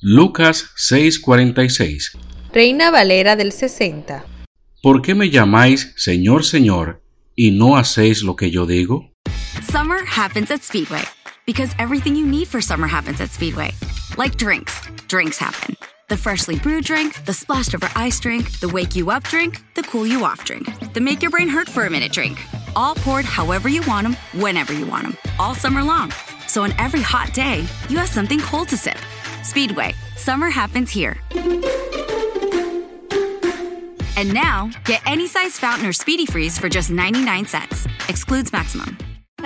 Lucas 6:46 Reina Valera del 60. ¿Por qué me llamáis Señor, Señor, y no hacéis lo que yo digo? Summer happens at Speedway because everything you need for summer happens at Speedway. Like drinks, drinks happen. The freshly brewed drink, the splashed over ice drink, the wake you up drink, the cool you off drink, the make your brain hurt for a minute drink. All poured however you want them, whenever you want them, all summer long. So on every hot day, you have something cold to sip. Speedway, summer happens here. And now, get any size fountain or speedy freeze for just 99 cents. Excludes maximum.